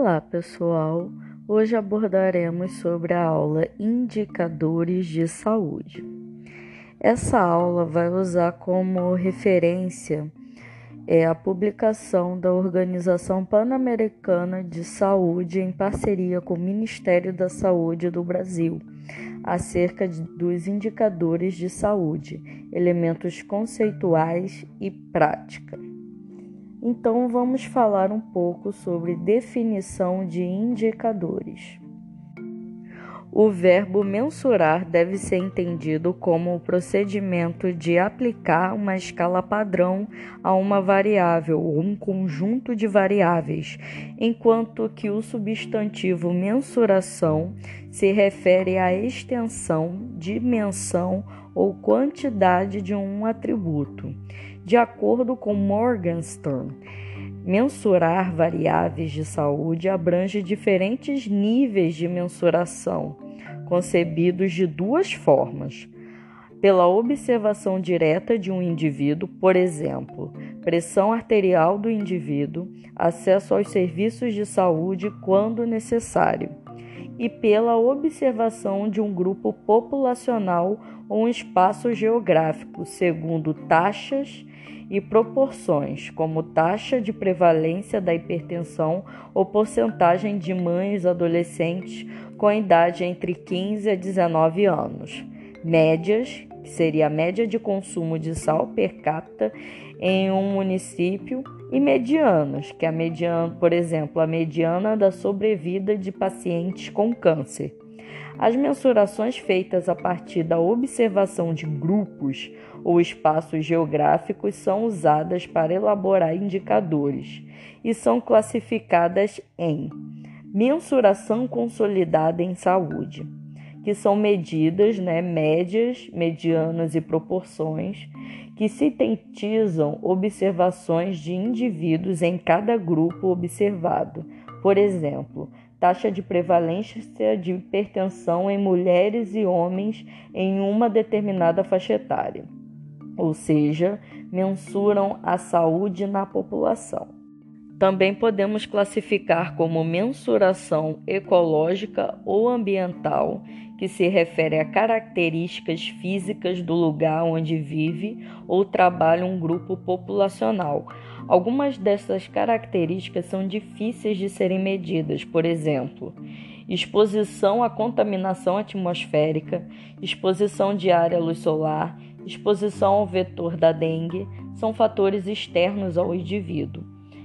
Olá, pessoal! Hoje abordaremos sobre a aula Indicadores de Saúde. Essa aula vai usar como referência é, a publicação da Organização Pan-Americana de Saúde em parceria com o Ministério da Saúde do Brasil acerca de, dos indicadores de saúde, elementos conceituais e prática. Então, vamos falar um pouco sobre definição de indicadores. O verbo mensurar deve ser entendido como o procedimento de aplicar uma escala padrão a uma variável ou um conjunto de variáveis, enquanto que o substantivo mensuração se refere à extensão, dimensão ou quantidade de um atributo. De acordo com Morgenstern, mensurar variáveis de saúde abrange diferentes níveis de mensuração, concebidos de duas formas. Pela observação direta de um indivíduo, por exemplo, pressão arterial do indivíduo, acesso aos serviços de saúde quando necessário, e pela observação de um grupo populacional ou um espaço geográfico, segundo taxas e proporções, como taxa de prevalência da hipertensão ou porcentagem de mães adolescentes com idade entre 15 a 19 anos, médias, que seria a média de consumo de sal per capita em um município, e medianas, que é a mediana, por exemplo, a mediana da sobrevida de pacientes com câncer. As mensurações feitas a partir da observação de grupos ou espaços geográficos são usadas para elaborar indicadores e são classificadas em mensuração consolidada em saúde, que são medidas, né, médias, medianas e proporções que sintetizam observações de indivíduos em cada grupo observado. Por exemplo, taxa de prevalência de hipertensão em mulheres e homens em uma determinada faixa etária ou seja, mensuram a saúde na população. Também podemos classificar como mensuração ecológica ou ambiental, que se refere a características físicas do lugar onde vive ou trabalha um grupo populacional. Algumas dessas características são difíceis de serem medidas, por exemplo, exposição à contaminação atmosférica, exposição diária à luz solar, exposição ao vetor da dengue são fatores externos ao indivíduo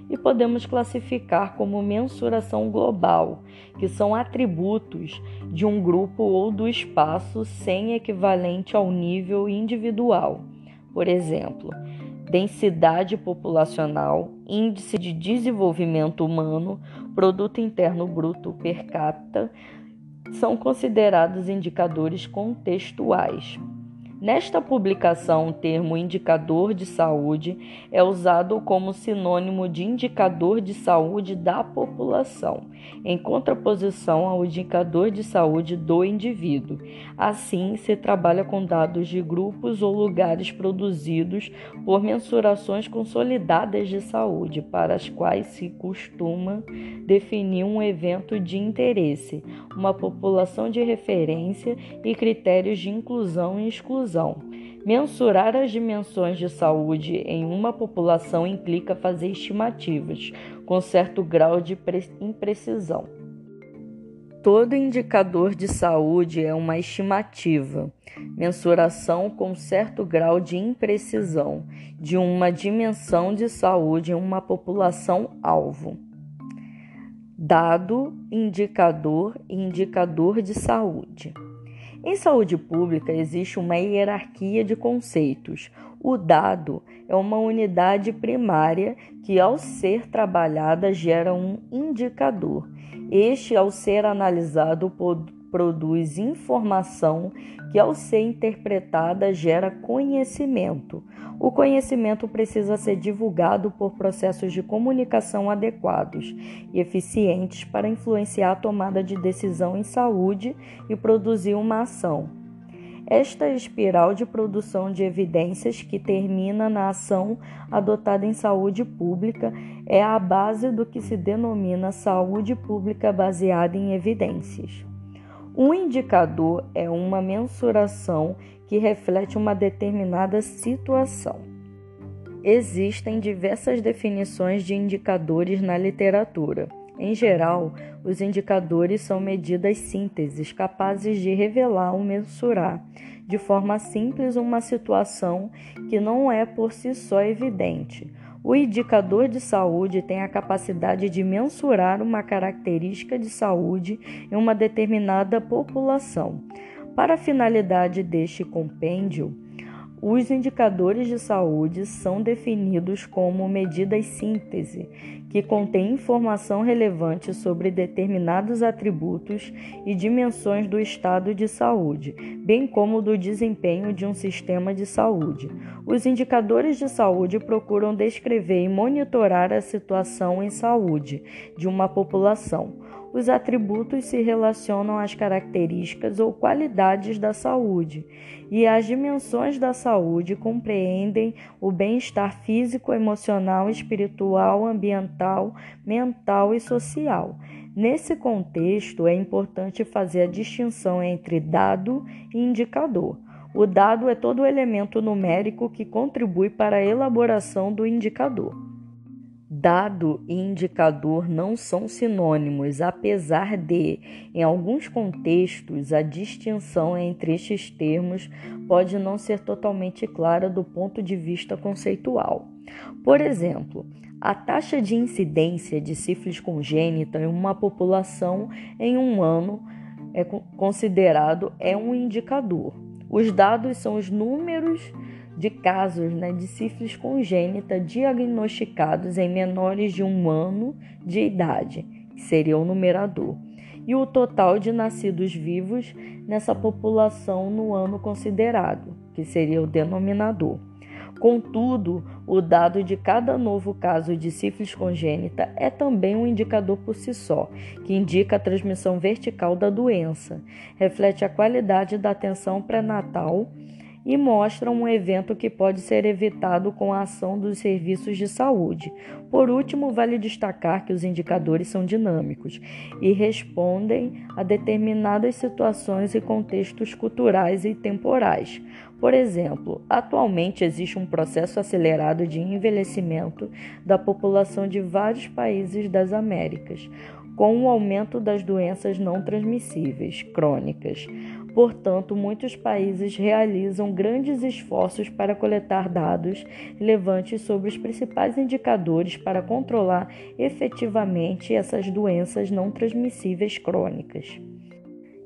e podemos classificar como mensuração global, que são atributos de um grupo ou do espaço sem equivalente ao nível individual. Por exemplo, densidade populacional, índice de desenvolvimento humano, produto interno bruto per capita são considerados indicadores contextuais. Nesta publicação, o termo indicador de saúde é usado como sinônimo de indicador de saúde da população, em contraposição ao indicador de saúde do indivíduo. Assim, se trabalha com dados de grupos ou lugares produzidos por mensurações consolidadas de saúde, para as quais se costuma definir um evento de interesse, uma população de referência e critérios de inclusão e exclusão Mensurar as dimensões de saúde em uma população implica fazer estimativas com certo grau de imprecisão. Todo indicador de saúde é uma estimativa, mensuração com certo grau de imprecisão de uma dimensão de saúde em uma população alvo. Dado, indicador e indicador de saúde. Em saúde pública existe uma hierarquia de conceitos. O dado é uma unidade primária que, ao ser trabalhada, gera um indicador. Este, ao ser analisado, produz informação que, ao ser interpretada, gera conhecimento. O conhecimento precisa ser divulgado por processos de comunicação adequados e eficientes para influenciar a tomada de decisão em saúde e produzir uma ação. Esta espiral de produção de evidências que termina na ação adotada em saúde pública é a base do que se denomina saúde pública baseada em evidências. Um indicador é uma mensuração que reflete uma determinada situação. Existem diversas definições de indicadores na literatura. Em geral, os indicadores são medidas sínteses capazes de revelar ou mensurar de forma simples uma situação que não é por si só evidente. O indicador de saúde tem a capacidade de mensurar uma característica de saúde em uma determinada população. Para a finalidade deste compêndio, os indicadores de saúde são definidos como medidas síntese, que contêm informação relevante sobre determinados atributos e dimensões do estado de saúde, bem como do desempenho de um sistema de saúde. Os indicadores de saúde procuram descrever e monitorar a situação em saúde de uma população os atributos se relacionam às características ou qualidades da saúde, e as dimensões da saúde compreendem o bem-estar físico, emocional, espiritual, ambiental, mental e social. Nesse contexto, é importante fazer a distinção entre dado e indicador. O dado é todo elemento numérico que contribui para a elaboração do indicador. Dado e indicador não são sinônimos, apesar de, em alguns contextos, a distinção entre estes termos pode não ser totalmente clara do ponto de vista conceitual. Por exemplo, a taxa de incidência de sífilis congênita em uma população em um ano é considerado é um indicador. Os dados são os números de casos né, de sífilis congênita diagnosticados em menores de um ano de idade, que seria o numerador, e o total de nascidos vivos nessa população no ano considerado, que seria o denominador. Contudo, o dado de cada novo caso de sífilis congênita é também um indicador por si só, que indica a transmissão vertical da doença, reflete a qualidade da atenção pré-natal e mostra um evento que pode ser evitado com a ação dos serviços de saúde. Por último, vale destacar que os indicadores são dinâmicos e respondem a determinadas situações e contextos culturais e temporais. Por exemplo, atualmente existe um processo acelerado de envelhecimento da população de vários países das Américas, com o aumento das doenças não transmissíveis crônicas. Portanto, muitos países realizam grandes esforços para coletar dados relevantes sobre os principais indicadores para controlar efetivamente essas doenças não transmissíveis crônicas.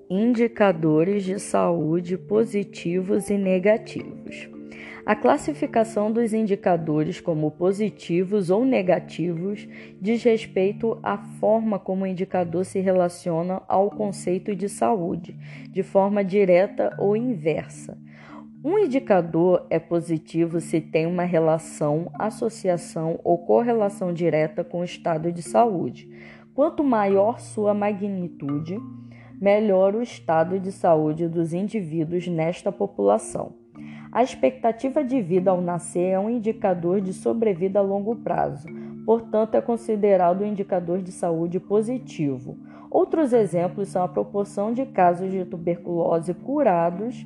Indicadores de saúde positivos e negativos. A classificação dos indicadores como positivos ou negativos diz respeito à forma como o indicador se relaciona ao conceito de saúde, de forma direta ou inversa. Um indicador é positivo se tem uma relação, associação ou correlação direta com o estado de saúde. Quanto maior sua magnitude, melhor o estado de saúde dos indivíduos nesta população. A expectativa de vida ao nascer é um indicador de sobrevida a longo prazo, portanto, é considerado um indicador de saúde positivo. Outros exemplos são a proporção de casos de tuberculose curados,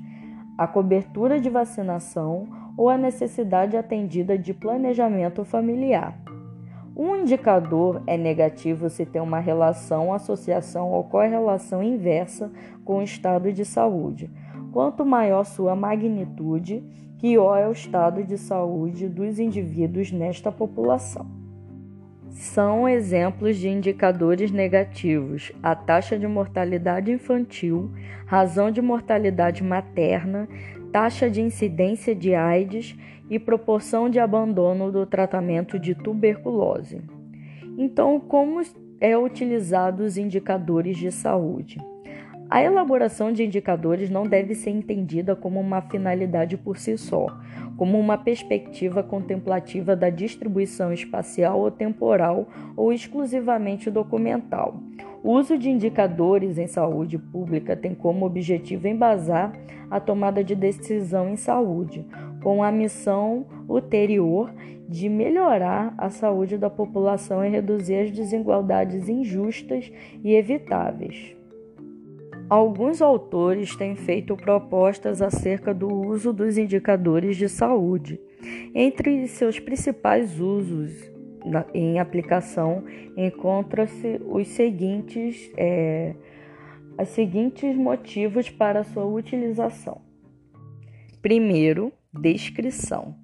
a cobertura de vacinação ou a necessidade atendida de planejamento familiar. Um indicador é negativo se tem uma relação, associação ou correlação inversa com o estado de saúde. Quanto maior sua magnitude, pior é o estado de saúde dos indivíduos nesta população. São exemplos de indicadores negativos a taxa de mortalidade infantil, razão de mortalidade materna, taxa de incidência de AIDS e proporção de abandono do tratamento de tuberculose. Então, como é utilizado os indicadores de saúde? A elaboração de indicadores não deve ser entendida como uma finalidade por si só, como uma perspectiva contemplativa da distribuição espacial ou temporal ou exclusivamente documental. O uso de indicadores em saúde pública tem como objetivo embasar a tomada de decisão em saúde, com a missão ulterior de melhorar a saúde da população e reduzir as desigualdades injustas e evitáveis. Alguns autores têm feito propostas acerca do uso dos indicadores de saúde. Entre seus principais usos em aplicação encontram-se os seguintes, é, seguintes motivos para sua utilização. Primeiro, descrição.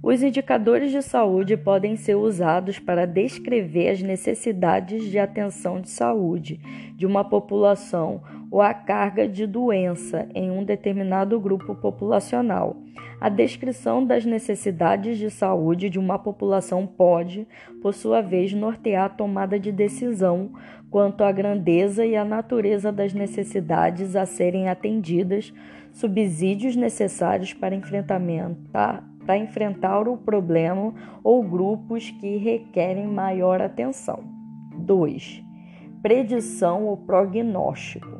Os indicadores de saúde podem ser usados para descrever as necessidades de atenção de saúde de uma população ou a carga de doença em um determinado grupo populacional. A descrição das necessidades de saúde de uma população pode, por sua vez, nortear a tomada de decisão quanto à grandeza e à natureza das necessidades a serem atendidas, subsídios necessários para enfrentar, para enfrentar o problema ou grupos que requerem maior atenção. 2. Predição ou prognóstico.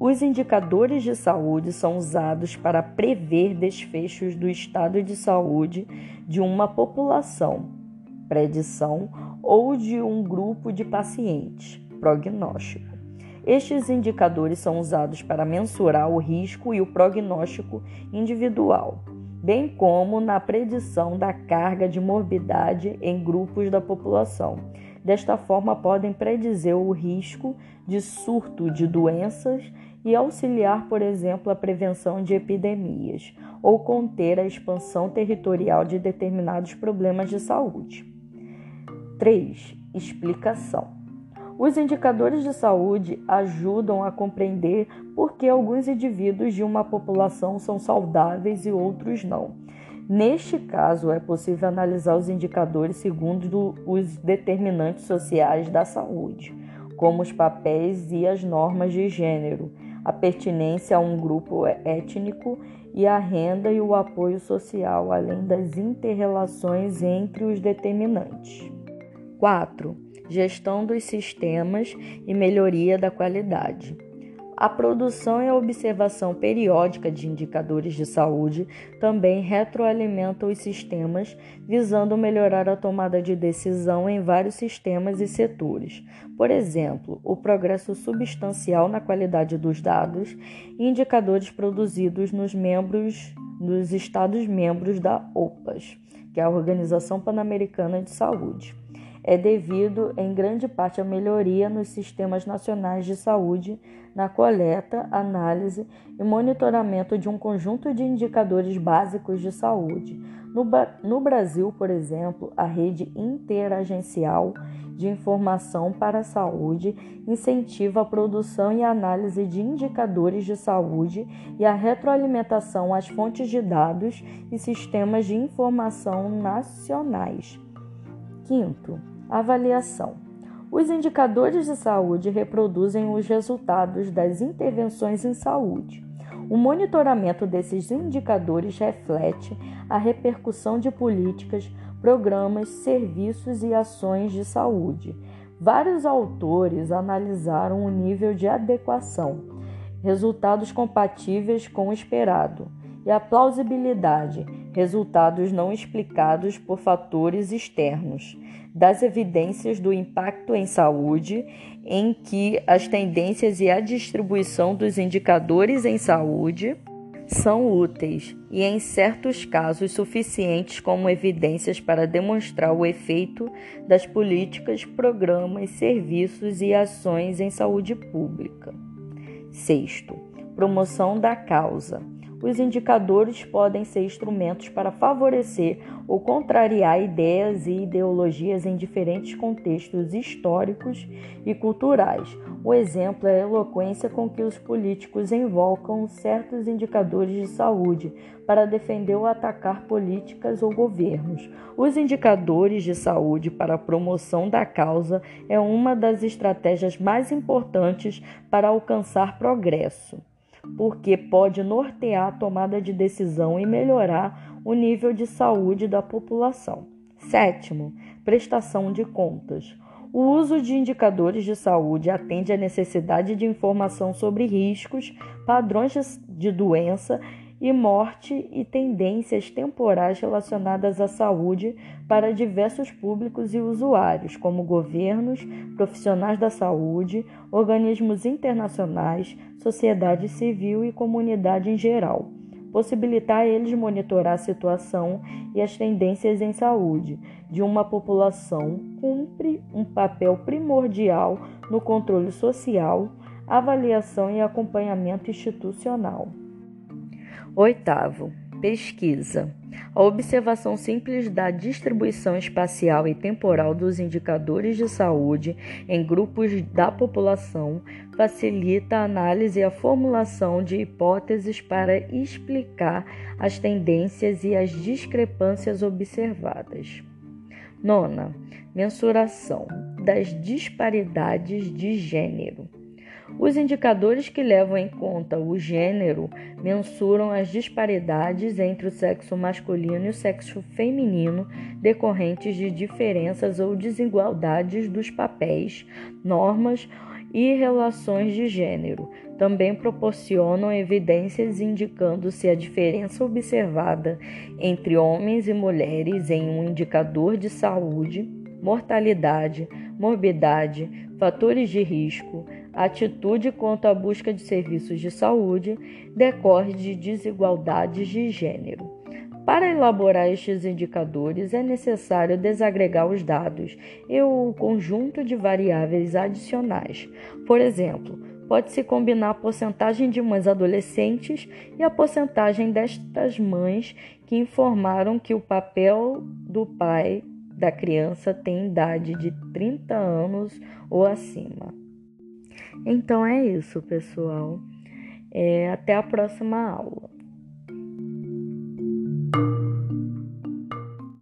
Os indicadores de saúde são usados para prever desfechos do estado de saúde de uma população, predição, ou de um grupo de pacientes, prognóstico. Estes indicadores são usados para mensurar o risco e o prognóstico individual, bem como na predição da carga de morbidade em grupos da população. Desta forma, podem predizer o risco de surto de doenças e auxiliar, por exemplo, a prevenção de epidemias ou conter a expansão territorial de determinados problemas de saúde. 3. Explicação. Os indicadores de saúde ajudam a compreender por que alguns indivíduos de uma população são saudáveis e outros não. Neste caso, é possível analisar os indicadores segundo os determinantes sociais da saúde, como os papéis e as normas de gênero, a pertinência a um grupo étnico e a renda e o apoio social, além das interrelações entre os determinantes. 4. Gestão dos sistemas e melhoria da qualidade. A produção e a observação periódica de indicadores de saúde também retroalimenta os sistemas, visando melhorar a tomada de decisão em vários sistemas e setores. Por exemplo, o progresso substancial na qualidade dos dados e indicadores produzidos nos membros nos Estados-membros da OPAS, que é a Organização Pan-Americana de Saúde é devido em grande parte à melhoria nos sistemas nacionais de saúde na coleta, análise e monitoramento de um conjunto de indicadores básicos de saúde. No, no Brasil, por exemplo, a rede interagencial de informação para a saúde incentiva a produção e análise de indicadores de saúde e a retroalimentação às fontes de dados e sistemas de informação nacionais. Quinto, avaliação. Os indicadores de saúde reproduzem os resultados das intervenções em saúde. O monitoramento desses indicadores reflete a repercussão de políticas, programas, serviços e ações de saúde. Vários autores analisaram o nível de adequação, resultados compatíveis com o esperado, e a plausibilidade, resultados não explicados por fatores externos, das evidências do impacto em saúde, em que as tendências e a distribuição dos indicadores em saúde são úteis e, em certos casos, suficientes como evidências para demonstrar o efeito das políticas, programas, serviços e ações em saúde pública. Sexto, promoção da causa. Os indicadores podem ser instrumentos para favorecer ou contrariar ideias e ideologias em diferentes contextos históricos e culturais. O exemplo é a eloquência com que os políticos invocam certos indicadores de saúde para defender ou atacar políticas ou governos. Os indicadores de saúde para a promoção da causa é uma das estratégias mais importantes para alcançar progresso porque pode nortear a tomada de decisão e melhorar o nível de saúde da população. Sétimo, prestação de contas. O uso de indicadores de saúde atende à necessidade de informação sobre riscos, padrões de doença e morte e tendências temporais relacionadas à saúde para diversos públicos e usuários, como governos, profissionais da saúde, organismos internacionais, sociedade civil e comunidade em geral. Possibilitar a eles monitorar a situação e as tendências em saúde de uma população cumpre um papel primordial no controle social, avaliação e acompanhamento institucional. Oitavo, pesquisa. A observação simples da distribuição espacial e temporal dos indicadores de saúde em grupos da população facilita a análise e a formulação de hipóteses para explicar as tendências e as discrepâncias observadas. Nona, mensuração das disparidades de gênero. Os indicadores que levam em conta o gênero mensuram as disparidades entre o sexo masculino e o sexo feminino decorrentes de diferenças ou desigualdades dos papéis, normas e relações de gênero. Também proporcionam evidências indicando se a diferença observada entre homens e mulheres em um indicador de saúde, mortalidade, morbidade, fatores de risco, atitude quanto à busca de serviços de saúde decorre de desigualdades de gênero. Para elaborar estes indicadores, é necessário desagregar os dados e o conjunto de variáveis adicionais. Por exemplo, pode-se combinar a porcentagem de mães adolescentes e a porcentagem destas mães que informaram que o papel do pai da criança tem idade de 30 anos ou acima. Então é isso, pessoal. É, até a próxima aula.